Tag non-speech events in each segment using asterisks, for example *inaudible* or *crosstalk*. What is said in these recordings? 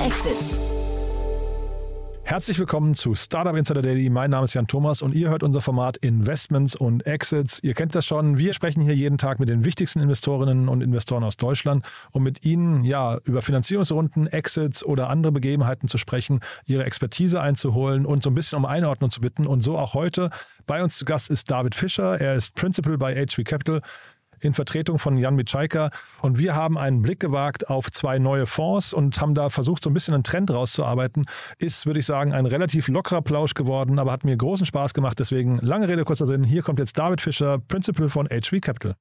Exits. Herzlich willkommen zu Startup Insider Daily. Mein Name ist Jan Thomas und ihr hört unser Format Investments und Exits. Ihr kennt das schon. Wir sprechen hier jeden Tag mit den wichtigsten Investorinnen und Investoren aus Deutschland, um mit ihnen ja über Finanzierungsrunden, Exits oder andere Begebenheiten zu sprechen, ihre Expertise einzuholen und so ein bisschen um Einordnung zu bitten. Und so auch heute. Bei uns zu Gast ist David Fischer. Er ist Principal bei HV Capital in Vertretung von Jan Mitschaiker. Und wir haben einen Blick gewagt auf zwei neue Fonds und haben da versucht, so ein bisschen einen Trend rauszuarbeiten. Ist, würde ich sagen, ein relativ lockerer Plausch geworden, aber hat mir großen Spaß gemacht. Deswegen lange Rede, kurzer Sinn. Hier kommt jetzt David Fischer, Principal von HV Capital.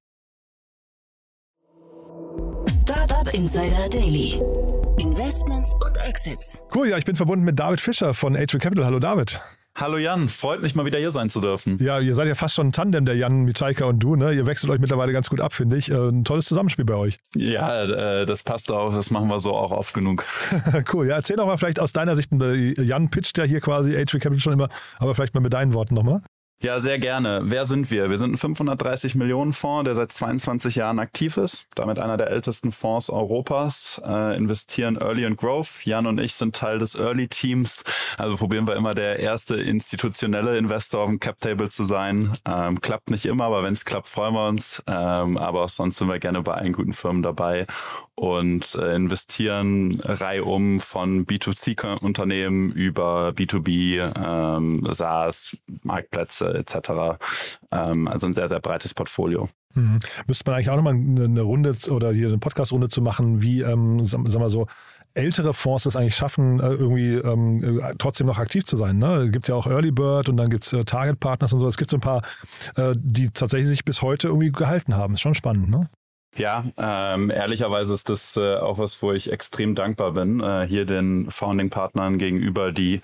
Startup Insider Daily. Investments und Exits. Cool, ja, ich bin verbunden mit David Fischer von HV Capital. Hallo David. Hallo Jan, freut mich mal wieder hier sein zu dürfen. Ja, ihr seid ja fast schon ein Tandem, der Jan Mitschaiker und du, ne? Ihr wechselt euch mittlerweile ganz gut ab, finde ich. Äh, ein tolles Zusammenspiel bei euch. Ja, äh, das passt auch, das machen wir so auch oft genug. *laughs* cool, ja, erzähl doch mal vielleicht aus deiner Sicht, äh, Jan pitcht ja hier quasi HV Capital schon immer, aber vielleicht mal mit deinen Worten nochmal. Ja, sehr gerne. Wer sind wir? Wir sind ein 530 Millionen Fonds, der seit 22 Jahren aktiv ist. Damit einer der ältesten Fonds Europas. Äh, investieren Early and Growth. Jan und ich sind Teil des Early Teams. Also probieren wir immer der erste institutionelle Investor auf dem Cap Table zu sein. Ähm, klappt nicht immer, aber wenn es klappt, freuen wir uns. Ähm, aber auch sonst sind wir gerne bei allen guten Firmen dabei und äh, investieren reihum von B2C-Unternehmen über B2B, ähm, SaaS, Marktplätze etc. Ähm, also ein sehr, sehr breites Portfolio. Mhm. Müsste man eigentlich auch nochmal eine Runde oder hier eine Podcast-Runde zu machen, wie, ähm, sagen wir so, ältere Fonds es eigentlich schaffen, äh, irgendwie ähm, äh, trotzdem noch aktiv zu sein. Ne? Gibt ja auch Early Bird und dann gibt es äh, Target Partners und so. Es gibt so ein paar, äh, die tatsächlich sich bis heute irgendwie gehalten haben. Ist schon spannend, ne? Ja, ähm, ehrlicherweise ist das äh, auch was, wo ich extrem dankbar bin, äh, hier den Founding-Partnern gegenüber, die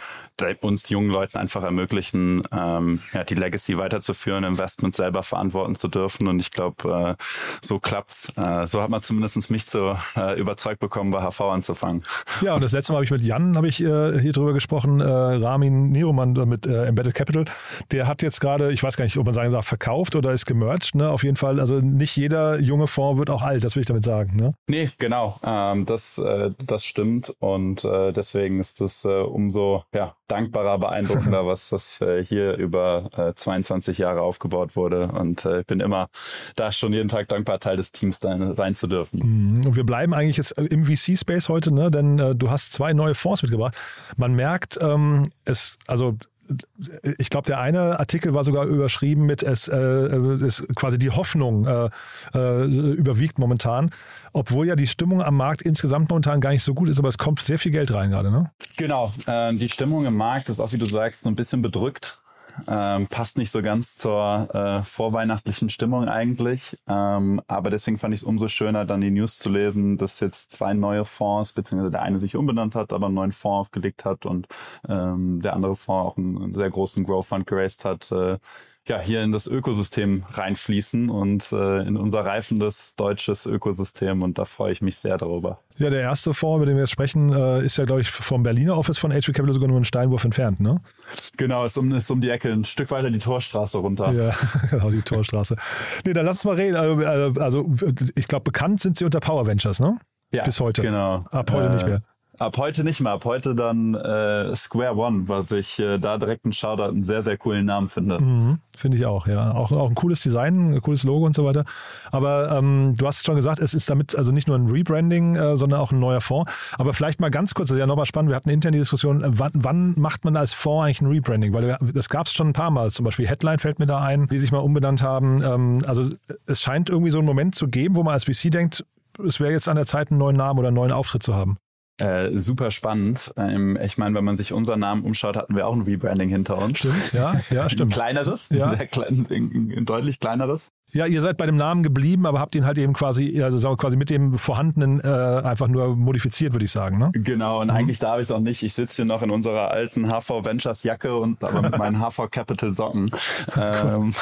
uns jungen Leuten einfach ermöglichen, ähm, ja, die Legacy weiterzuführen, Investment selber verantworten zu dürfen. Und ich glaube, äh, so klappt's. Äh, so hat man zumindest mich so äh, überzeugt bekommen, bei HV anzufangen. Ja, und das letzte Mal habe ich mit Jan habe ich äh, hier drüber gesprochen, äh, Ramin Niroman mit äh, Embedded Capital. Der hat jetzt gerade, ich weiß gar nicht, ob man sagen darf, verkauft oder ist gemerged. Ne? Auf jeden Fall, also nicht jeder junge Fonds wird auch alt, das will ich damit sagen. Ne? Nee, genau. Ähm, das, äh, das stimmt. Und äh, deswegen ist es äh, umso ja, dankbarer, beeindruckender, *laughs* was das äh, hier über äh, 22 Jahre aufgebaut wurde. Und äh, ich bin immer da schon jeden Tag dankbar, Teil des Teams sein zu dürfen. Mhm. Und wir bleiben eigentlich jetzt im VC-Space heute, ne? denn äh, du hast zwei neue Fonds mitgebracht. Man merkt, ähm, es, also ich glaube, der eine Artikel war sogar überschrieben mit es äh, ist quasi die Hoffnung äh, äh, überwiegt momentan, obwohl ja die Stimmung am Markt insgesamt momentan gar nicht so gut ist, aber es kommt sehr viel Geld rein gerade, ne? Genau, äh, die Stimmung im Markt ist auch, wie du sagst, so ein bisschen bedrückt. Ähm, passt nicht so ganz zur äh, vorweihnachtlichen Stimmung eigentlich. Ähm, aber deswegen fand ich es umso schöner, dann die News zu lesen, dass jetzt zwei neue Fonds, beziehungsweise der eine sich umbenannt hat, aber einen neuen Fonds aufgelegt hat und ähm, der andere Fonds auch einen, einen sehr großen Growth Fund geraced hat. Äh, ja, hier in das Ökosystem reinfließen und äh, in unser reifendes deutsches Ökosystem und da freue ich mich sehr darüber. Ja, der erste Fonds, über den wir jetzt sprechen, äh, ist ja, glaube ich, vom Berliner Office von HV Capital sogar nur einen Steinwurf entfernt, ne? Genau, ist um, ist um die Ecke, ein Stück weiter die Torstraße runter. Ja, *laughs* genau, die Torstraße. nee, dann lass uns mal reden. Also, äh, also ich glaube, bekannt sind sie unter Power Ventures, ne? Ja, Bis heute. Genau. Ab heute äh, nicht mehr. Ab heute nicht mehr, ab heute dann äh, Square One, was ich äh, da direkt einen Shoutout einen sehr, sehr coolen Namen finde. Mhm, finde ich auch, ja. Auch, auch ein cooles Design, ein cooles Logo und so weiter. Aber ähm, du hast schon gesagt, es ist damit also nicht nur ein Rebranding, äh, sondern auch ein neuer Fonds. Aber vielleicht mal ganz kurz, das ist ja nochmal spannend, wir hatten intern die Diskussion, wann, wann macht man als Fonds eigentlich ein Rebranding? Weil das gab es schon ein paar Mal, zum Beispiel Headline fällt mir da ein, die sich mal umbenannt haben. Ähm, also es scheint irgendwie so einen Moment zu geben, wo man als VC denkt, es wäre jetzt an der Zeit, einen neuen Namen oder einen neuen Auftritt zu haben. Äh, super spannend. Ähm, ich meine, wenn man sich unseren Namen umschaut, hatten wir auch ein Rebranding hinter uns. Stimmt, ja, ja, *laughs* stimmt. Ein kleineres, ja. Sehr klein, ein deutlich kleineres. Ja, ihr seid bei dem Namen geblieben, aber habt ihn halt eben quasi, also quasi mit dem vorhandenen äh, einfach nur modifiziert, würde ich sagen. Ne? Genau, und mhm. eigentlich darf ich es auch nicht. Ich sitze hier noch in unserer alten HV Ventures Jacke und aber mit meinen HV Capital Socken. *laughs* ähm,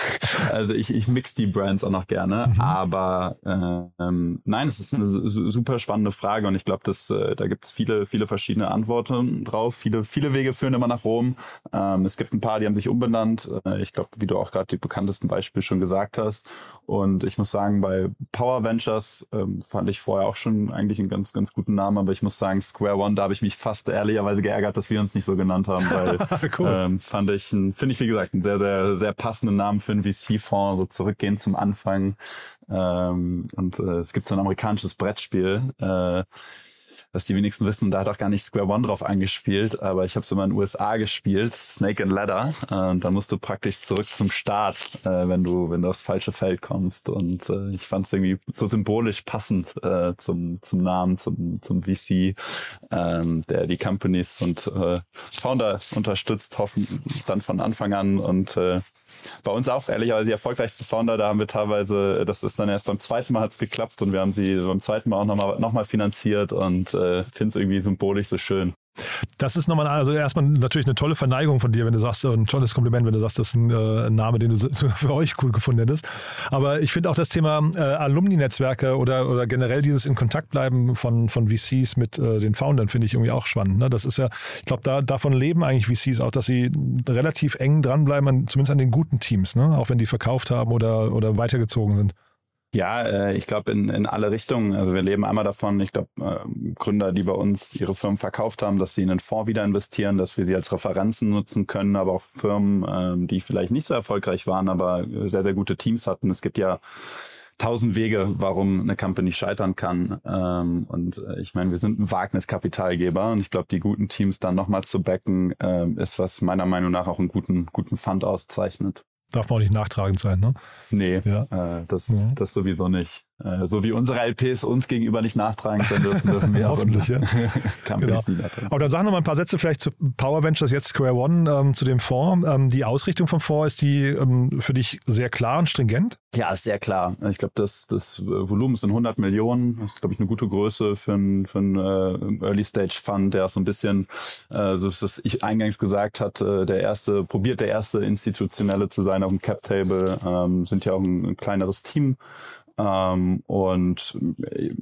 also ich, ich mix die Brands auch noch gerne. Mhm. Aber ähm, nein, es ist eine super spannende Frage und ich glaube, dass äh, da gibt es viele, viele verschiedene Antworten drauf. Viele, viele Wege führen immer nach Rom. Ähm, es gibt ein paar, die haben sich umbenannt. Äh, ich glaube, wie du auch gerade die bekanntesten Beispiele schon gesagt hast. Und ich muss sagen, bei Power Ventures ähm, fand ich vorher auch schon eigentlich einen ganz, ganz guten Namen, aber ich muss sagen, Square One, da habe ich mich fast ehrlicherweise geärgert, dass wir uns nicht so genannt haben, weil *laughs* cool. ähm, fand ich, finde ich wie gesagt, einen sehr, sehr, sehr passenden Namen für einen VC-Fonds, so zurückgehen zum Anfang. Ähm, und äh, es gibt so ein amerikanisches Brettspiel, äh, was die wenigsten wissen, da hat auch gar nicht Square One drauf angespielt, aber ich habe es immer in den USA gespielt, Snake and Ladder. Äh, und dann musst du praktisch zurück zum Start, äh, wenn du, wenn du aufs falsche Feld kommst. Und äh, ich fand es irgendwie so symbolisch passend äh, zum, zum Namen, zum, zum VC, ähm, der die Companies und äh, Founder unterstützt, hoffen dann von Anfang an und äh, bei uns auch ehrlicherweise die erfolgreichsten Founder, da haben wir teilweise, das ist dann erst beim zweiten Mal hat's geklappt und wir haben sie beim zweiten Mal auch nochmal noch mal finanziert und äh, finde es irgendwie symbolisch so schön. Das ist nochmal, also erstmal natürlich eine tolle Verneigung von dir, wenn du sagst, ein tolles Kompliment, wenn du sagst, das ist ein, äh, Name, den du *laughs* für euch cool gefunden hättest. Aber ich finde auch das Thema äh, Alumni-Netzwerke oder, oder generell dieses in Kontakt bleiben von, von VCs mit äh, den Foundern finde ich irgendwie auch spannend. Ne? Das ist ja, ich glaube, da, davon leben eigentlich VCs auch, dass sie relativ eng dranbleiben, an, zumindest an den guten Teams, ne? auch wenn die verkauft haben oder, oder weitergezogen sind. Ja, äh, ich glaube in, in alle Richtungen. Also wir leben einmal davon, ich glaube, äh, Gründer, die bei uns ihre Firmen verkauft haben, dass sie in einen Fonds wieder investieren, dass wir sie als Referenzen nutzen können, aber auch Firmen, äh, die vielleicht nicht so erfolgreich waren, aber sehr, sehr gute Teams hatten. Es gibt ja tausend Wege, warum eine Company scheitern kann. Ähm, und äh, ich meine, wir sind ein Wagniskapitalgeber und ich glaube, die guten Teams dann nochmal zu backen, äh, ist, was meiner Meinung nach auch einen guten, guten Fund auszeichnet darf man auch nicht nachtragend sein, ne? Nee, ja. äh, das, ja. das sowieso nicht. Äh, so wie unsere LPs uns gegenüber nicht nachtragen können, dürfen, dürfen wir *laughs* Hoffentlich, ja. *laughs* genau. Aber dann sagen wir mal ein paar Sätze vielleicht zu Power Ventures, jetzt Square One, ähm, zu dem Fonds. Ähm, die Ausrichtung vom Fonds, ist die ähm, für dich sehr klar und stringent? Ja, ist sehr klar. Ich glaube, das, das Volumen sind 100 Millionen. Das ist, glaube ich, eine gute Größe für einen für ein, äh, Early-Stage-Fund, der so ein bisschen, äh, so das ich eingangs gesagt hatte, der erste, probiert der erste institutionelle zu sein auf dem Cap-Table, ähm, sind ja auch ein, ein kleineres Team ähm, und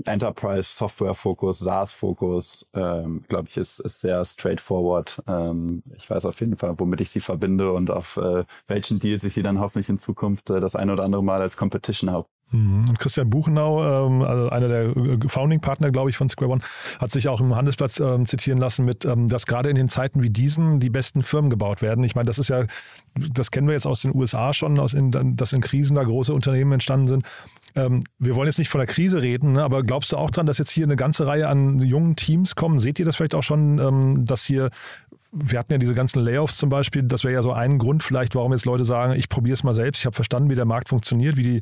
Enterprise Software Fokus, SaaS Fokus, ähm, glaube ich, ist, ist sehr straightforward. Ähm, ich weiß auf jeden Fall, womit ich sie verbinde und auf äh, welchen Deals ich sie dann hoffentlich in Zukunft äh, das eine oder andere Mal als Competition habe. Mhm. Und Christian Buchenau, ähm, also einer der äh, Founding-Partner, glaube ich, von Square One, hat sich auch im Handelsblatt ähm, zitieren lassen mit, ähm, dass gerade in den Zeiten wie diesen die besten Firmen gebaut werden. Ich meine, das ist ja, das kennen wir jetzt aus den USA schon, aus in, dass in Krisen da große Unternehmen entstanden sind. Ähm, wir wollen jetzt nicht von der Krise reden, ne, aber glaubst du auch dran, dass jetzt hier eine ganze Reihe an jungen Teams kommen? Seht ihr das vielleicht auch schon, ähm, dass hier wir hatten ja diese ganzen Layoffs zum Beispiel, das wäre ja so ein Grund vielleicht, warum jetzt Leute sagen, ich probiere es mal selbst, ich habe verstanden, wie der Markt funktioniert, wie die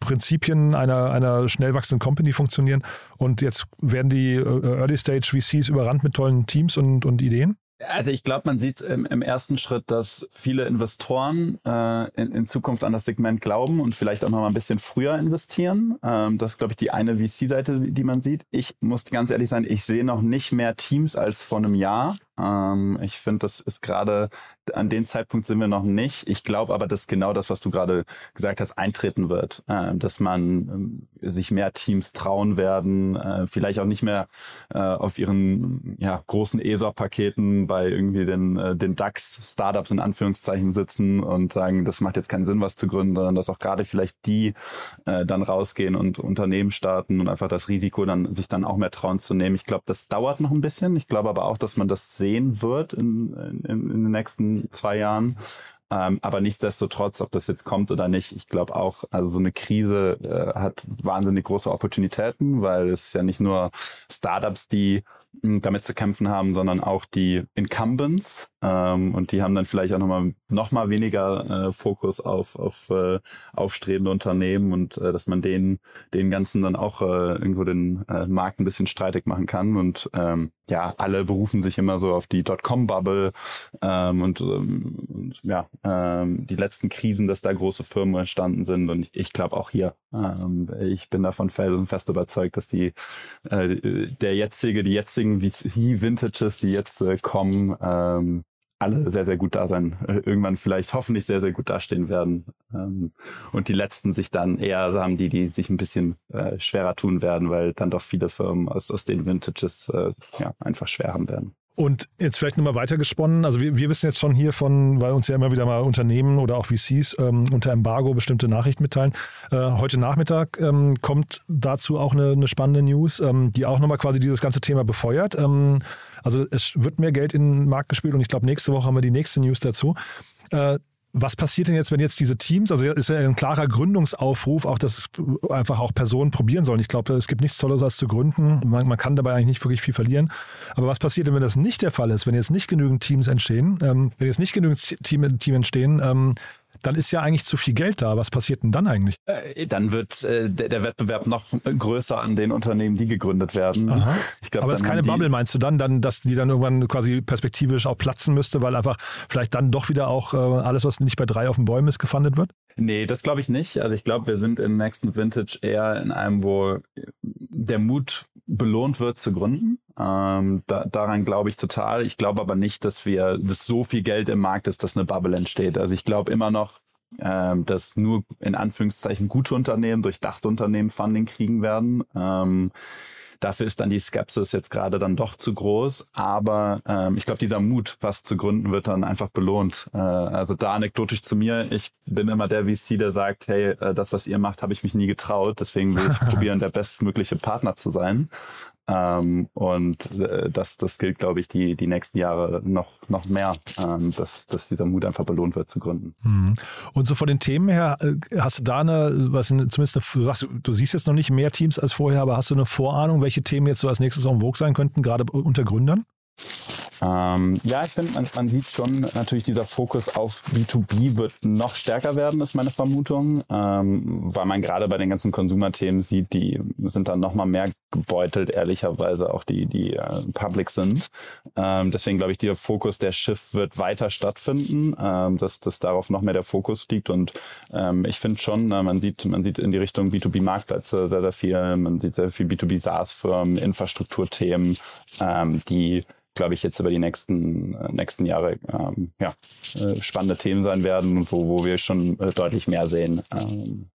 Prinzipien einer, einer schnell wachsenden Company funktionieren und jetzt werden die äh, Early Stage VCs überrannt mit tollen Teams und, und Ideen? Also ich glaube, man sieht im, im, ersten Schritt, dass viele Investoren äh, in, in, Zukunft an das Segment glauben und vielleicht auch noch mal ein bisschen früher investieren. Ähm, das ist, glaube ich, die eine VC-Seite, die man sieht. Ich muss ganz ehrlich sein, ich sehe noch nicht mehr Teams als vor einem Jahr. Ähm, ich finde, das ist gerade, an dem Zeitpunkt sind wir noch nicht. Ich glaube aber, dass genau das, was du gerade gesagt hast, eintreten wird. Äh, dass man äh, sich mehr Teams trauen werden, äh, vielleicht auch nicht mehr äh, auf ihren ja, großen ESOP-Paketen bei irgendwie den, äh, den DAX-Startups in Anführungszeichen sitzen und sagen, das macht jetzt keinen Sinn, was zu gründen, sondern dass auch gerade vielleicht die äh, dann rausgehen und Unternehmen starten und einfach das Risiko dann sich dann auch mehr trauen zu nehmen. Ich glaube, das dauert noch ein bisschen. Ich glaube aber auch, dass man das sehen wird in, in, in den nächsten zwei Jahren. Ähm, aber nichtsdestotrotz, ob das jetzt kommt oder nicht, ich glaube auch, also so eine Krise äh, hat wahnsinnig große Opportunitäten, weil es ja nicht nur Startups, die damit zu kämpfen haben, sondern auch die Incumbents. Ähm, und die haben dann vielleicht auch nochmal noch mal weniger äh, Fokus auf, auf äh, aufstrebende Unternehmen und äh, dass man denen den ganzen dann auch äh, irgendwo den äh, Markt ein bisschen streitig machen kann. Und ähm, ja, alle berufen sich immer so auf die Dotcom-Bubble ähm, und, ähm, und ja, ähm, die letzten Krisen, dass da große Firmen entstanden sind. Und ich, glaube auch hier, ähm, ich bin davon felsenfest überzeugt, dass die äh, der jetzige, die jetzige jetzigen VC-Vintages, die jetzt äh, kommen, ähm, alle sehr, sehr gut da sein, äh, irgendwann vielleicht hoffentlich sehr, sehr gut dastehen werden. Ähm, und die letzten sich dann eher haben, die, die sich ein bisschen äh, schwerer tun werden, weil dann doch viele Firmen aus, aus den Vintages äh, ja, einfach schwer haben werden. Und jetzt vielleicht nochmal weitergesponnen. Also wir, wir wissen jetzt schon hier von, weil uns ja immer wieder mal Unternehmen oder auch VCs ähm, unter Embargo bestimmte Nachrichten mitteilen. Äh, heute Nachmittag ähm, kommt dazu auch eine, eine spannende News, ähm, die auch nochmal quasi dieses ganze Thema befeuert. Ähm, also es wird mehr Geld in den Markt gespielt und ich glaube, nächste Woche haben wir die nächste News dazu. Äh, was passiert denn jetzt, wenn jetzt diese Teams, also ist ja ein klarer Gründungsaufruf, auch dass einfach auch Personen probieren sollen. Ich glaube, es gibt nichts Tolles als zu gründen. Man, man, kann dabei eigentlich nicht wirklich viel verlieren. Aber was passiert denn, wenn das nicht der Fall ist, wenn jetzt nicht genügend Teams entstehen, ähm, wenn jetzt nicht genügend Team, Team entstehen, ähm, dann ist ja eigentlich zu viel Geld da. Was passiert denn dann eigentlich? Äh, dann wird äh, der, der, Wettbewerb noch größer an den Unternehmen, die gegründet werden. Glaub, Aber es ist keine Bubble, meinst du dann, dann, dass die dann irgendwann quasi perspektivisch auch platzen müsste, weil einfach vielleicht dann doch wieder auch äh, alles, was nicht bei drei auf den Bäumen ist, gefundet wird? Nee, das glaube ich nicht. Also ich glaube, wir sind im nächsten Vintage eher in einem, wo der Mut belohnt wird zu gründen. Ähm, da, daran glaube ich total. Ich glaube aber nicht, dass wir, dass so viel Geld im Markt ist, dass eine Bubble entsteht. Also ich glaube immer noch, ähm, dass nur in Anführungszeichen gute Unternehmen, durchdachte Unternehmen Funding kriegen werden. Ähm, Dafür ist dann die Skepsis jetzt gerade dann doch zu groß. Aber ähm, ich glaube, dieser Mut, was zu gründen, wird dann einfach belohnt. Äh, also da anekdotisch zu mir, ich bin immer der VC, der sagt, hey, äh, das, was ihr macht, habe ich mich nie getraut. Deswegen will ich *laughs* probieren, der bestmögliche Partner zu sein. Ähm, und äh, das, das gilt, glaube ich, die, die nächsten Jahre noch, noch mehr, ähm, dass, dass dieser Mut einfach belohnt wird zu gründen. Mhm. Und so von den Themen her, äh, hast du da eine, was zumindest eine, was, du siehst jetzt noch nicht mehr Teams als vorher, aber hast du eine Vorahnung, welche Themen jetzt so als nächstes en vogue sein könnten, gerade unter Gründern? Ähm, ja, ich finde, man, man, sieht schon natürlich dieser Fokus auf B2B wird noch stärker werden, ist meine Vermutung, ähm, weil man gerade bei den ganzen Consumer-Themen sieht, die sind dann noch mal mehr gebeutelt, ehrlicherweise auch die, die äh, Public sind. Ähm, deswegen glaube ich, der Fokus der Schiff wird weiter stattfinden, ähm, dass, dass darauf noch mehr der Fokus liegt. Und ähm, ich finde schon, äh, man sieht, man sieht in die Richtung B2B-Marktplätze sehr, sehr viel, man sieht sehr viel B2B-SaaS-Firmen, Infrastrukturthemen, ähm, die glaube ich, jetzt über die nächsten, äh, nächsten Jahre ähm, ja, äh, spannende Themen sein werden, wo, wo wir schon äh, deutlich mehr sehen. Ähm,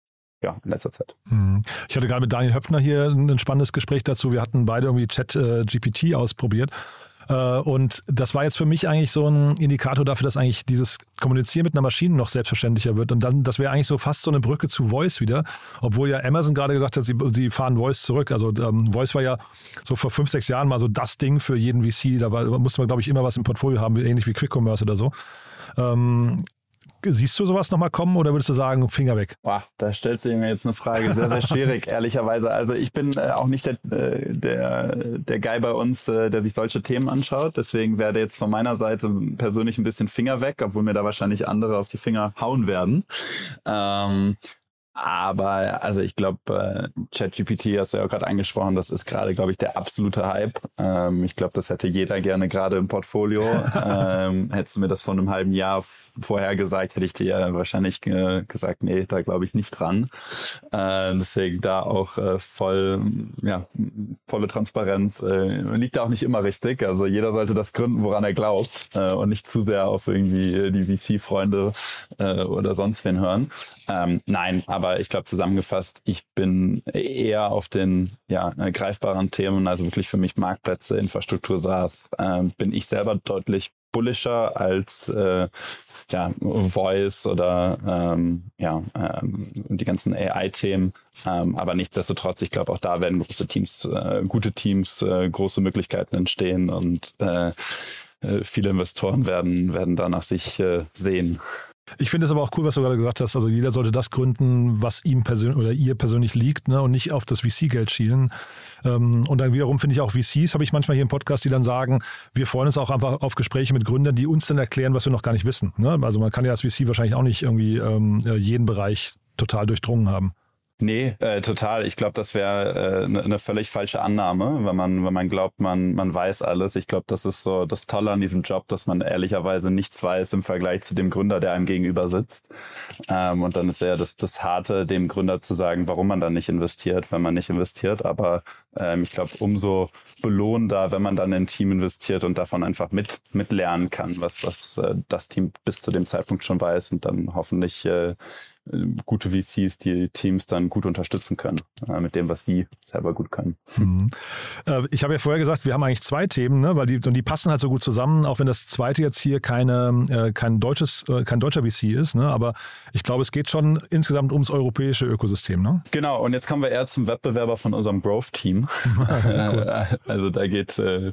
ja, in letzter Zeit. Mhm. Ich hatte gerade mit Daniel Höpfner hier ein spannendes Gespräch dazu. Wir hatten beide irgendwie Chat-GPT äh, ausprobiert äh, und das war jetzt für mich eigentlich so ein Indikator dafür, dass eigentlich dieses Kommunizieren mit einer Maschine noch selbstverständlicher wird. Und dann, das wäre eigentlich so fast so eine Brücke zu Voice wieder. Obwohl ja Amazon gerade gesagt hat, sie, sie fahren Voice zurück. Also ähm, Voice war ja so vor fünf, sechs Jahren mal so das Ding für jeden VC. Da war, musste man, glaube ich, immer was im Portfolio haben, ähnlich wie Quick Commerce oder so. Ähm, Siehst du sowas nochmal kommen oder würdest du sagen, Finger weg? Boah, da stellt sich mir jetzt eine Frage, sehr, sehr schwierig, *laughs* ehrlicherweise. Also ich bin äh, auch nicht der, äh, der, der Guy bei uns, äh, der sich solche Themen anschaut. Deswegen werde jetzt von meiner Seite persönlich ein bisschen Finger weg, obwohl mir da wahrscheinlich andere auf die Finger hauen werden. Ähm, aber also ich glaube, äh, ChatGPT hast du ja auch gerade angesprochen, das ist gerade, glaube ich, der absolute Hype. Ähm, ich glaube, das hätte jeder gerne gerade im Portfolio. *laughs* ähm, hättest du mir das vor einem halben Jahr vorher gesagt, hätte ich dir ja wahrscheinlich äh, gesagt, nee, da glaube ich nicht dran. Äh, deswegen da auch äh, voll, ja, volle Transparenz. Äh, liegt da auch nicht immer richtig. Also jeder sollte das gründen, woran er glaubt äh, und nicht zu sehr auf irgendwie die VC-Freunde äh, oder sonst wen hören. Ähm, nein, aber aber ich glaube zusammengefasst, ich bin eher auf den ja, greifbaren Themen, also wirklich für mich Marktplätze, Infrastruktur SaaS, äh, bin ich selber deutlich bullischer als äh, ja, Voice oder ähm, ja, ähm, die ganzen AI-Themen. Ähm, aber nichtsdestotrotz, ich glaube, auch da werden große Teams, äh, gute Teams, äh, große Möglichkeiten entstehen und äh, äh viele Investoren werden, werden danach sich äh, sehen. Ich finde es aber auch cool, was du gerade gesagt hast. Also jeder sollte das gründen, was ihm persönlich oder ihr persönlich liegt ne? und nicht auf das VC-Geld schielen. Ähm, und dann wiederum finde ich auch VCs, habe ich manchmal hier im Podcast, die dann sagen, wir freuen uns auch einfach auf Gespräche mit Gründern, die uns dann erklären, was wir noch gar nicht wissen. Ne? Also man kann ja als VC wahrscheinlich auch nicht irgendwie ähm, jeden Bereich total durchdrungen haben. Nee, äh, total. Ich glaube, das wäre eine äh, ne völlig falsche Annahme, wenn man, wenn man glaubt, man, man weiß alles. Ich glaube, das ist so das Tolle an diesem Job, dass man ehrlicherweise nichts weiß im Vergleich zu dem Gründer, der einem gegenüber sitzt. Ähm, und dann ist ja das, das Harte, dem Gründer zu sagen, warum man dann nicht investiert, wenn man nicht investiert. Aber ähm, ich glaube, umso belohnender, wenn man dann in ein Team investiert und davon einfach mit, mitlernen kann, was, was äh, das Team bis zu dem Zeitpunkt schon weiß und dann hoffentlich äh, gute VCs, die Teams dann gut unterstützen können äh, mit dem, was sie selber gut können. Mhm. Äh, ich habe ja vorher gesagt, wir haben eigentlich zwei Themen, ne? weil die, und die passen halt so gut zusammen, auch wenn das zweite jetzt hier keine, äh, kein, deutsches, äh, kein deutscher VC ist. Ne? Aber ich glaube, es geht schon insgesamt ums europäische Ökosystem. Ne? Genau, und jetzt kommen wir eher zum Wettbewerber von unserem Growth-Team. *laughs* *laughs* also da geht äh,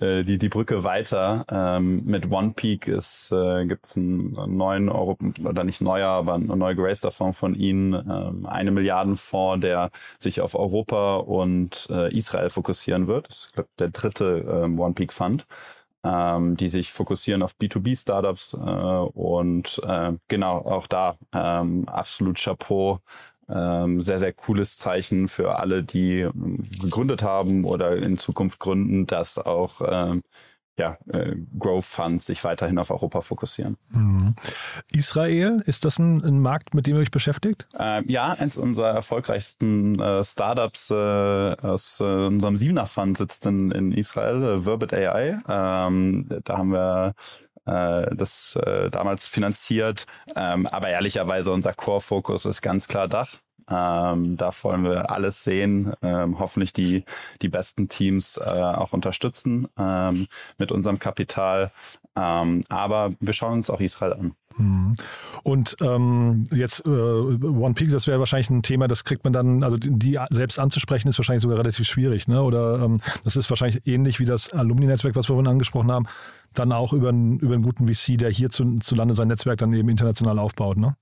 äh, die, die Brücke weiter. Ähm, mit OnePeak äh, gibt es einen neuen Euro, oder nicht neuer, aber einen neu geraceder Fonds von ihnen, ähm, eine Milliarden Fonds, der sich auf Europa und äh, Israel fokussieren wird. Das ist, glaube der dritte ähm, OnePeak Fund ähm, die sich fokussieren auf B2B-Startups äh, und äh, genau auch da ähm, absolut Chapeau ähm, sehr, sehr cooles Zeichen für alle, die ähm, gegründet haben oder in Zukunft gründen, dass auch ähm, ja, äh, Growth Funds sich weiterhin auf Europa fokussieren. Mhm. Israel, ist das ein, ein, Markt, mit dem ihr euch beschäftigt? Ähm, ja, eins unserer erfolgreichsten äh, Startups äh, aus äh, unserem Siebener Fund sitzt in, in Israel, äh, Verbit AI. Ähm, da haben wir äh, das äh, damals finanziert. Ähm, aber ehrlicherweise unser Core-Fokus ist ganz klar Dach. Ähm, da wollen wir alles sehen, ähm, hoffentlich die, die besten Teams äh, auch unterstützen ähm, mit unserem Kapital. Ähm, aber wir schauen uns auch Israel an. Mhm. Und ähm, jetzt äh, One Peak, das wäre wahrscheinlich ein Thema, das kriegt man dann, also die selbst anzusprechen, ist wahrscheinlich sogar relativ schwierig, ne? Oder ähm, das ist wahrscheinlich ähnlich wie das Alumni-Netzwerk, was wir vorhin angesprochen haben, dann auch über einen, über einen guten VC, der hier zu, zu Lande sein Netzwerk dann eben international aufbaut, ne?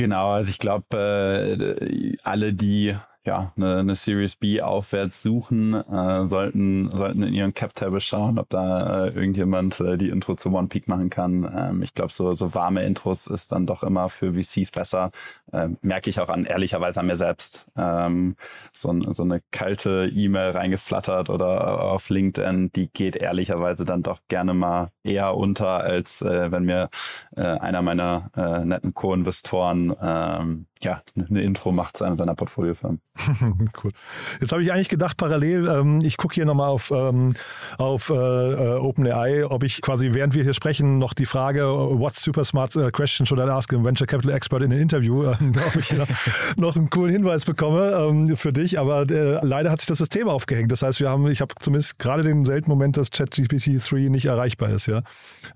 Genau, also ich glaube, äh, alle, die ja, eine, eine Series B aufwärts suchen, äh, sollten, sollten in ihren Cap-Table schauen, ob da äh, irgendjemand äh, die Intro zu One Peak machen kann. Ähm, ich glaube, so, so warme Intros ist dann doch immer für VCs besser. Ähm, merke ich auch an, ehrlicherweise an mir selbst. Ähm, so, so eine kalte E-Mail reingeflattert oder auf LinkedIn, die geht ehrlicherweise dann doch gerne mal eher unter, als äh, wenn mir äh, einer meiner äh, netten Co-Investoren ähm, ja, eine Intro macht zu einem seiner Portfoliofirmen. *laughs* cool. Jetzt habe ich eigentlich gedacht, parallel, ähm, ich gucke hier nochmal auf, ähm, auf äh, äh, OpenAI, ob ich quasi, während wir hier sprechen, noch die Frage, what super smart uh, question should I ask a venture capital expert in an interview, äh, *laughs* ob ich noch, einen coolen Hinweis bekomme ähm, für dich. Aber äh, leider hat sich das System aufgehängt. Das heißt, wir haben, ich habe zumindest gerade den seltenen Moment, dass ChatGPT 3 nicht erreichbar ist. Ja,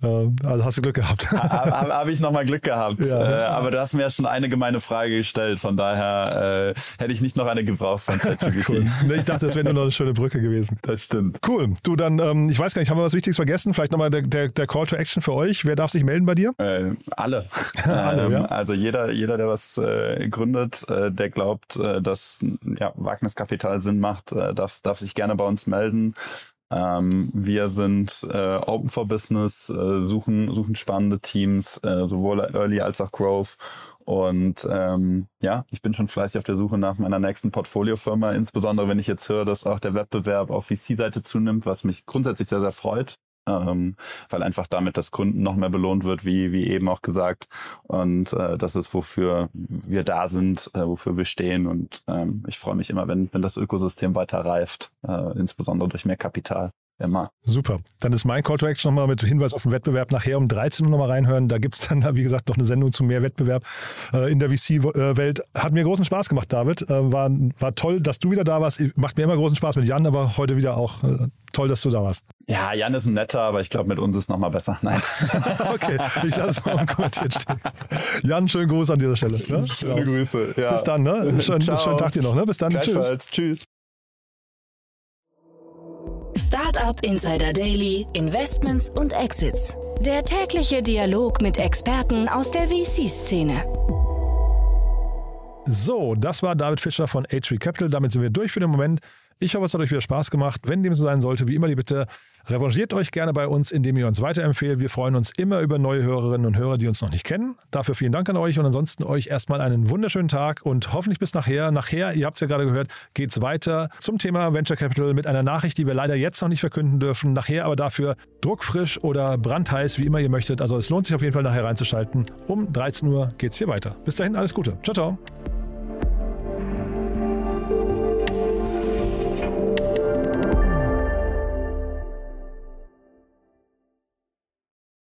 äh, Also hast du Glück gehabt. Habe hab ich nochmal Glück gehabt. Ja. Äh, aber du hast mir ja schon eine gemeine Frage gestellt. Von daher äh, hätte ich nicht noch eine gebraucht von ChatGPT. cool. Ich dachte, das wäre nur noch eine schöne Brücke gewesen. Das stimmt. Cool. Du, dann, ähm, ich weiß gar nicht, haben wir was Wichtiges vergessen? Vielleicht nochmal der, der, der Call to Action für euch. Wer darf sich melden bei dir? Äh, alle. *laughs* alle ähm, ja. Also jeder, jeder, der was äh, gründet, äh, der glaubt, äh, dass ja, Wagniskapital Sinn macht, äh, darf, darf sich gerne bei uns melden. Ähm, wir sind äh, Open for Business, äh, suchen, suchen spannende Teams, äh, sowohl Early als auch Growth. Und ähm, ja, ich bin schon fleißig auf der Suche nach meiner nächsten Portfoliofirma, insbesondere wenn ich jetzt höre, dass auch der Wettbewerb auf VC-Seite zunimmt, was mich grundsätzlich sehr, sehr freut ähm, weil einfach damit das Gründen noch mehr belohnt wird, wie, wie eben auch gesagt. Und äh, das ist, wofür wir da sind, äh, wofür wir stehen. Und ähm, ich freue mich immer, wenn, wenn das Ökosystem weiter reift, äh, insbesondere durch mehr Kapital. Immer. Super. Dann ist mein Call to Action nochmal mit Hinweis auf den Wettbewerb nachher um 13 Uhr nochmal reinhören. Da gibt es dann, *laughs* wie gesagt, noch eine Sendung zu mehr Wettbewerb äh, in der VC-Welt. Hat mir großen Spaß gemacht, David. Äh, war, war toll, dass du wieder da warst. Macht mir immer großen Spaß mit Jan, aber heute wieder auch äh, toll, dass du da warst. Ja, Jan ist ein netter, aber ich glaube, mit uns ist nochmal besser. Nein. *laughs* okay, ich lasse es mal unkommentiert stehen. Jan, schönen Gruß an dieser Stelle. Ne? Schöne genau. Grüße. Ja. Bis dann, ne? Schön, *laughs* schönen Tag dir noch, ne? Bis dann. Tschüss. Tschüss. Startup Insider Daily, Investments und Exits. Der tägliche Dialog mit Experten aus der VC-Szene. So, das war David Fischer von H3 Capital. Damit sind wir durch für den Moment. Ich hoffe, es hat euch wieder Spaß gemacht. Wenn dem so sein sollte, wie immer die Bitte, revanchiert euch gerne bei uns, indem ihr uns weiterempfehlt. Wir freuen uns immer über neue Hörerinnen und Hörer, die uns noch nicht kennen. Dafür vielen Dank an euch und ansonsten euch erstmal einen wunderschönen Tag und hoffentlich bis nachher. Nachher, ihr habt es ja gerade gehört, geht es weiter zum Thema Venture Capital mit einer Nachricht, die wir leider jetzt noch nicht verkünden dürfen. Nachher aber dafür druckfrisch oder brandheiß, wie immer ihr möchtet. Also es lohnt sich auf jeden Fall nachher reinzuschalten. Um 13 Uhr geht es hier weiter. Bis dahin alles Gute. Ciao, ciao.